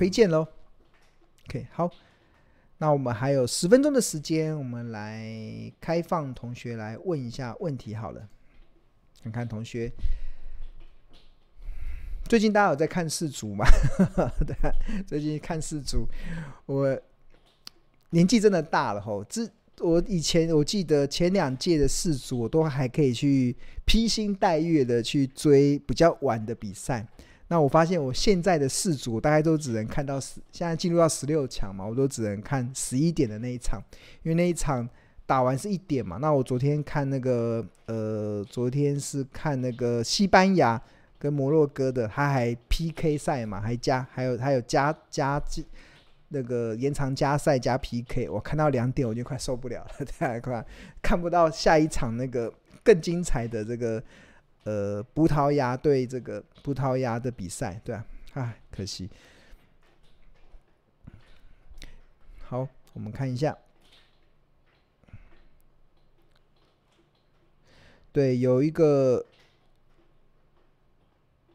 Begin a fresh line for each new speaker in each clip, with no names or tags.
推荐喽。OK，好，那我们还有十分钟的时间，我们来开放同学来问一下问题好了。看看同学，最近大家有在看世足吗？对，最近看世足，我年纪真的大了吼。这我以前我记得前两届的世足，我都还可以去披星戴月的去追比较晚的比赛。那我发现我现在的四组大概都只能看到十，现在进入到十六强嘛，我都只能看十一点的那一场，因为那一场打完是一点嘛。那我昨天看那个，呃，昨天是看那个西班牙跟摩洛哥的，他还 PK 赛嘛，还加还有还有加加那个延长加赛加 PK，我看到两点我就快受不了了，太快看不到下一场那个更精彩的这个。呃，葡萄牙对这个葡萄牙的比赛，对啊，唉，可惜。好，我们看一下。对，有一个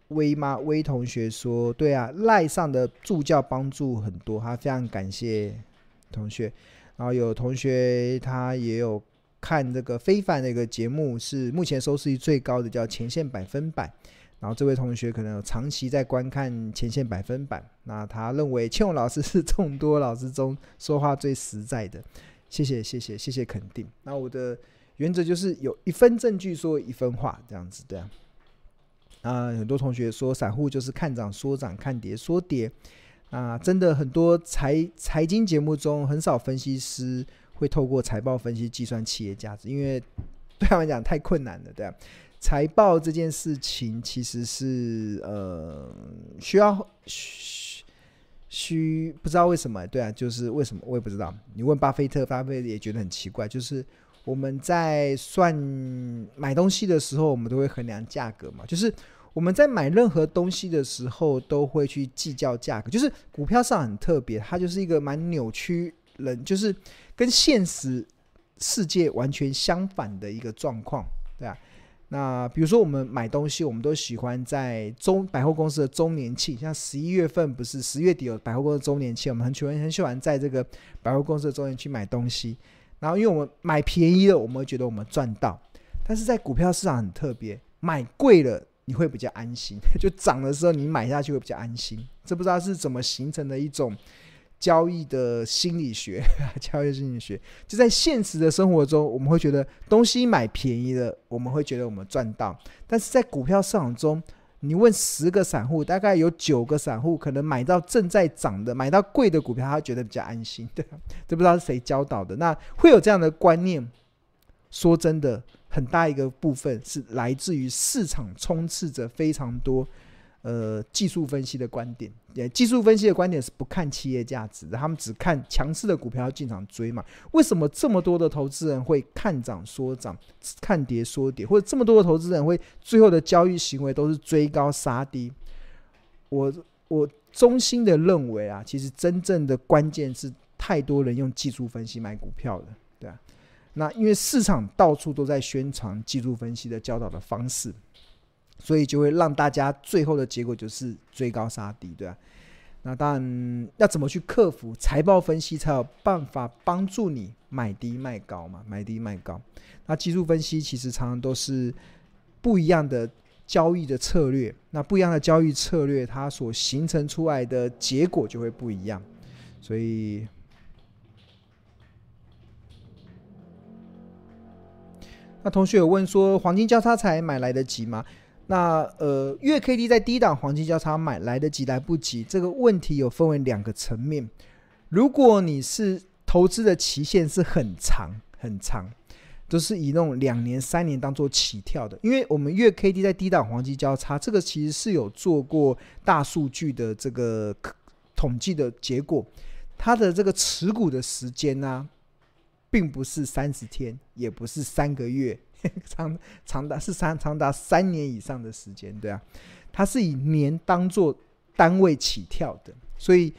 威妈威同学说，对啊，赖上的助教帮助很多，他非常感谢同学。然后有同学他也有。看这个非凡的一个节目是目前收视率最高的，叫《前线百分百》。然后这位同学可能有长期在观看《前线百分百》，那他认为倩蓉老师是众多老师中说话最实在的。谢谢谢谢谢谢肯定。那我的原则就是有一分证据说一分话，这样子对啊。啊，很多同学说散户就是看涨说涨，看跌说跌。啊，真的很多财财经节目中很少分析师。会透过财报分析计算企业价值，因为 对他们讲太困难了，对啊。财报这件事情其实是呃需要需需不知道为什么，对啊，就是为什么我也不知道。你问巴菲特，巴菲特也觉得很奇怪，就是我们在算买东西的时候，我们都会衡量价格嘛，就是我们在买任何东西的时候都会去计较价格，就是股票上很特别，它就是一个蛮扭曲人，就是。跟现实世界完全相反的一个状况，对啊。那比如说我们买东西，我们都喜欢在周百货公司的周年庆，像十一月份不是十月底有百货公司周年庆，我们很喜欢很喜欢在这个百货公司的周年去买东西。然后因为我们买便宜了，我们会觉得我们赚到；但是在股票市场很特别，买贵了你会比较安心，就涨的时候你买下去会比较安心。这不知道是怎么形成的一种。交易的心理学，交易心理学就在现实的生活中，我们会觉得东西买便宜了，我们会觉得我们赚到；但是在股票市场中，你问十个散户，大概有九个散户可能买到正在涨的、买到贵的股票，他觉得比较安心。对，都不知道是谁教导的。那会有这样的观念，说真的，很大一个部分是来自于市场充斥着非常多。呃，技术分析的观点，技术分析的观点是不看企业价值的，他们只看强势的股票要进场追嘛。为什么这么多的投资人会看涨说涨，看跌说跌，或者这么多的投资人会最后的交易行为都是追高杀低？我我衷心的认为啊，其实真正的关键是太多人用技术分析买股票了，对啊。那因为市场到处都在宣传技术分析的教导的方式。所以就会让大家最后的结果就是追高杀低，对啊。那当然要怎么去克服财报分析，才有办法帮助你买低卖高嘛？买低卖高。那技术分析其实常常都是不一样的交易的策略，那不一样的交易策略，它所形成出来的结果就会不一样。所以，那同学有问说，黄金交叉才买来得及吗？那呃，月 K D 在低档黄金交叉买来得及来不及？这个问题有分为两个层面。如果你是投资的期限是很长很长，都是以那种两年三年当做起跳的，因为我们月 K D 在低档黄金交叉，这个其实是有做过大数据的这个统计的结果，它的这个持股的时间呢、并不是三十天，也不是三个月。长长达是三长达三年以上的时间，对啊，它是以年当做单位起跳的，所以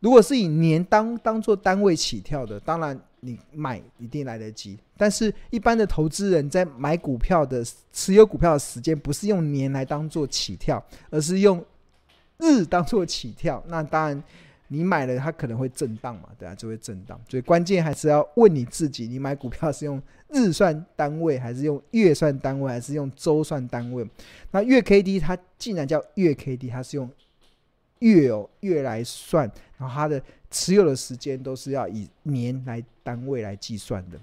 如果是以年当当做单位起跳的，当然你买一定来得及。但是，一般的投资人在买股票的持有股票的时间，不是用年来当做起跳，而是用日当做起跳，那当然你买了它可能会震荡嘛，对啊，就会震荡。所以关键还是要问你自己，你买股票是用日算单位，还是用月算单位，还是用周算单位？那月 K D 它既然叫月 K D，它是用月哦月来算，然后它的持有的时间都是要以年来单位来计算的。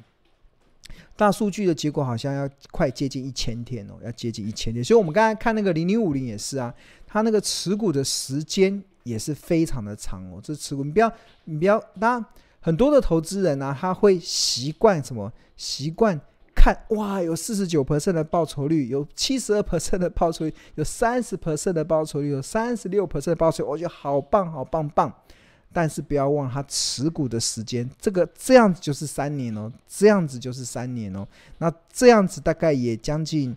大数据的结果好像要快接近一千天哦，要接近一千天。所以我们刚才看那个零零五零也是啊，它那个持股的时间也是非常的长哦。这持股你不要你不要，当然很多的投资人呢、他会习惯什么？习惯看哇，有四十九%的报酬率，有七十二%的报酬率，有三十%的报酬率，有三十六%的报酬率，我觉得好棒好棒棒。但是不要忘了，它持股的时间，这个这样子就是三年哦，这样子就是三年哦。那这样子大概也将近，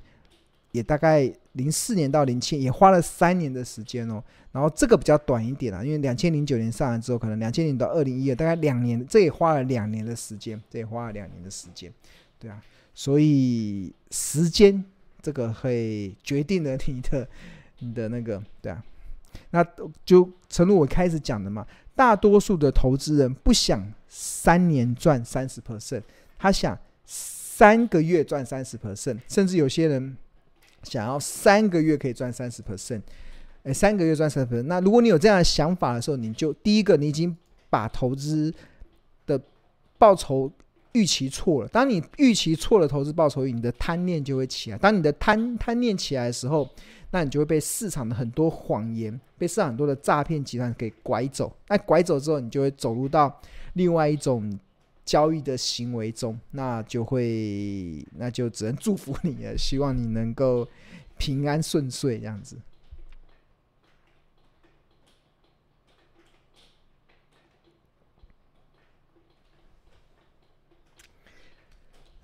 也大概零四年到零七也花了三年的时间哦。然后这个比较短一点啊，因为两千零九年上来之后，可能两千年到二零一二大概两年，这也花了两年的时间，这也花了两年的时间，对啊。所以时间这个会决定了你的你的那个，对啊。那就诚如我开始讲的嘛。大多数的投资人不想三年赚三十 percent，他想三个月赚三十 percent，甚至有些人想要三个月可以赚三十 percent，哎，三个月赚三十 percent。那如果你有这样的想法的时候，你就第一个，你已经把投资的报酬预期错了。当你预期错了投资报酬，你的贪念就会起来。当你的贪贪念起来的时候，那你就会被市场的很多谎言，被市场很多的诈骗集团给拐走。那拐走之后，你就会走入到另外一种交易的行为中，那就会，那就只能祝福你了，希望你能够平安顺遂这样子。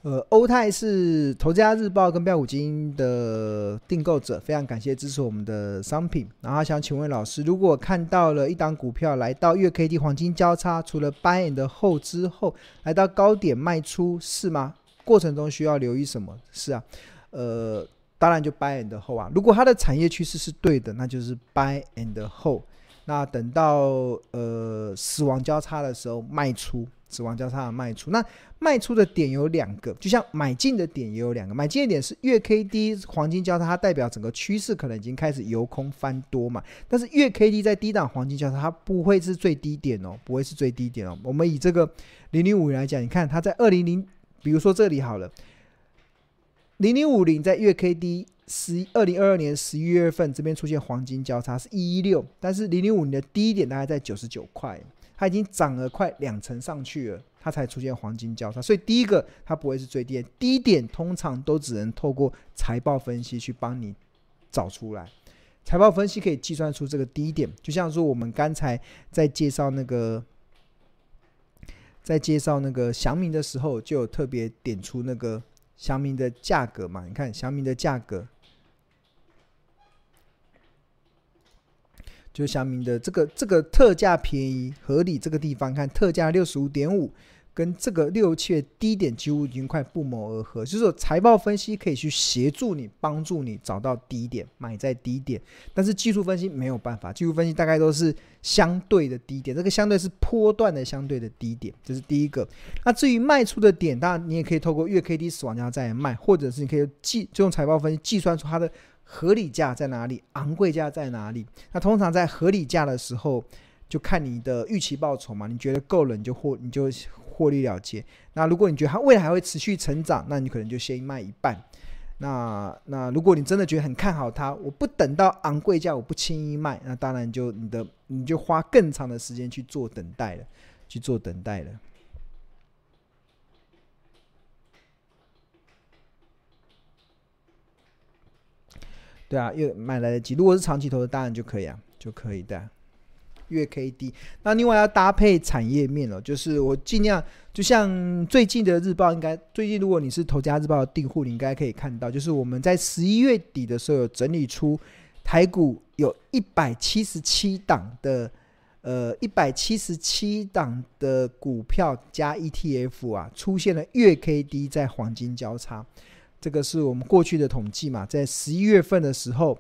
呃，欧泰是《投资家日报》跟标股金的订购者，非常感谢支持我们的商品。然后想请问老师，如果看到了一档股票来到月 K D 黄金交叉，除了 buy and hold 之后，来到高点卖出是吗？过程中需要留意什么？是啊，呃，当然就 buy and hold 啊。如果它的产业趋势是对的，那就是 buy and hold。那等到呃死亡交叉的时候卖出。死亡交叉的卖出，那卖出的点有两个，就像买进的点也有两个。买进的点是月 K D 黄金交叉，它代表整个趋势可能已经开始由空翻多嘛。但是月 K D 在低档黄金交叉，它不会是最低点哦，不会是最低点哦。我们以这个零零五来讲，你看它在二零零，比如说这里好了，零零五零在月 K D 十二零二二年十一月份这边出现黄金交叉是一一六，但是零零五零的低点大概在九十九块。它已经涨了快两成上去了，它才出现黄金交叉。所以第一个它不会是最低点，低点通常都只能透过财报分析去帮你找出来。财报分析可以计算出这个低点，就像说我们刚才在介绍那个，在介绍那个祥明的时候，就有特别点出那个祥明的价格嘛。你看祥明的价格。就祥明的这个这个特价便宜合理这个地方，看特价六十五点五，跟这个六七低点几乎已经快不谋而合。就是说财报分析可以去协助你，帮助你找到低点，买在低点。但是技术分析没有办法，技术分析大概都是相对的低点，这个相对是波段的相对的低点，这是第一个。那至于卖出的点，当然你也可以透过月 K D 死亡价再来卖，或者是你可以计就用财报分析计算出它的。合理价在哪里？昂贵价在哪里？那通常在合理价的时候，就看你的预期报酬嘛。你觉得够了，你就获你就获利了结。那如果你觉得它未来还会持续成长，那你可能就先卖一半。那那如果你真的觉得很看好它，我不等到昂贵价，我不轻易卖。那当然就你的你就花更长的时间去做等待了，去做等待了。对啊，又买来得及。如果是长期投资，当然就可以啊，就可以的。月 K D，那另外要搭配产业面了，就是我尽量，就像最近的日报，应该最近如果你是投家日报的订户，你应该可以看到，就是我们在十一月底的时候有整理出台股有一百七十七档的，呃，一百七十七档的股票加 ETF 啊，出现了月 K D 在黄金交叉。这个是我们过去的统计嘛，在十一月份的时候，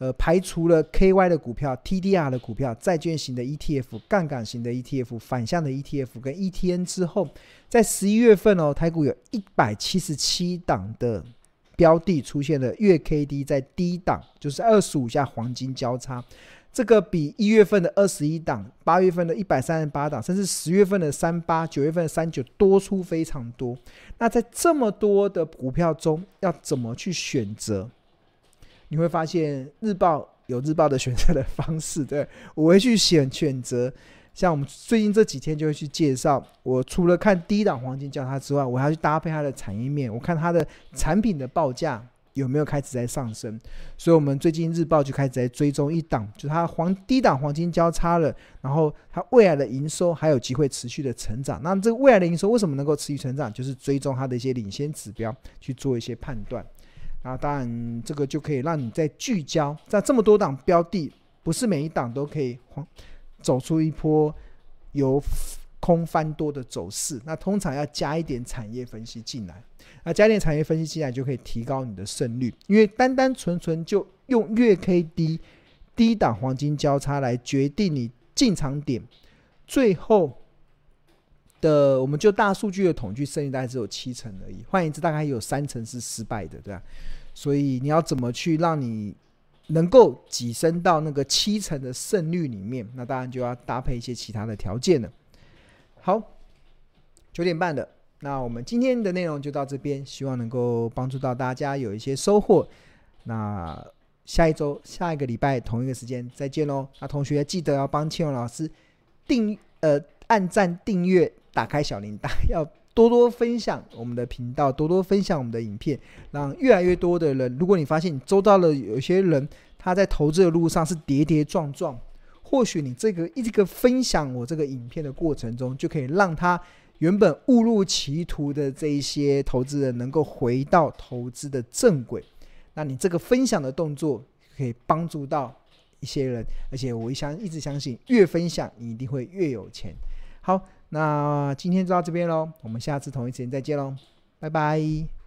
呃，排除了 KY 的股票、TDR 的股票、债券型的 ETF、杠杆型的 ETF、反向的 ETF 跟 ETN 之后，在十一月份哦，台股有一百七十七档的标的出现了月 KD 在低档，就是二十五下黄金交叉，这个比一月份的二十一档、八月份的一百三十八档，甚至十月份的三八、九月份的三九多出非常多。那在这么多的股票中，要怎么去选择？你会发现日报有日报的选择的方式，对，我会去选选择。像我们最近这几天就会去介绍，我除了看低档黄金交叉之外，我还要去搭配它的产业面，我看它的产品的报价有没有开始在上升。所以，我们最近日报就开始在追踪一档，就它黄低档黄金交叉了，然后它未来的营收还有机会持续的成长。那这个未来的营收为什么能够持续成长？就是追踪它的一些领先指标去做一些判断。啊，当然，这个就可以让你在聚焦，在这么多档标的，不是每一档都可以走出一波由空翻多的走势。那通常要加一点产业分析进来，那加一点产业分析进来，就可以提高你的胜率。因为单单纯纯就用月 K D 低档黄金交叉来决定你进场点，最后的我们就大数据的统计胜率大概只有七成而已，换言之，大概有三成是失败的，对吧？所以你要怎么去让你能够跻身到那个七成的胜率里面？那当然就要搭配一些其他的条件了。好，九点半的，那我们今天的内容就到这边，希望能够帮助到大家有一些收获。那下一周下一个礼拜同一个时间再见喽！那同学记得要帮千荣老师订呃按赞订阅。打开小铃铛，要多多分享我们的频道，多多分享我们的影片，让越来越多的人。如果你发现你周遭的有些人他在投资的路上是跌跌撞撞，或许你这个一个分享我这个影片的过程中，就可以让他原本误入歧途的这一些投资人能够回到投资的正轨。那你这个分享的动作可以帮助到一些人，而且我一相一直相信，越分享你一定会越有钱。好。那今天就到这边喽，我们下次同一时间再见喽，拜拜。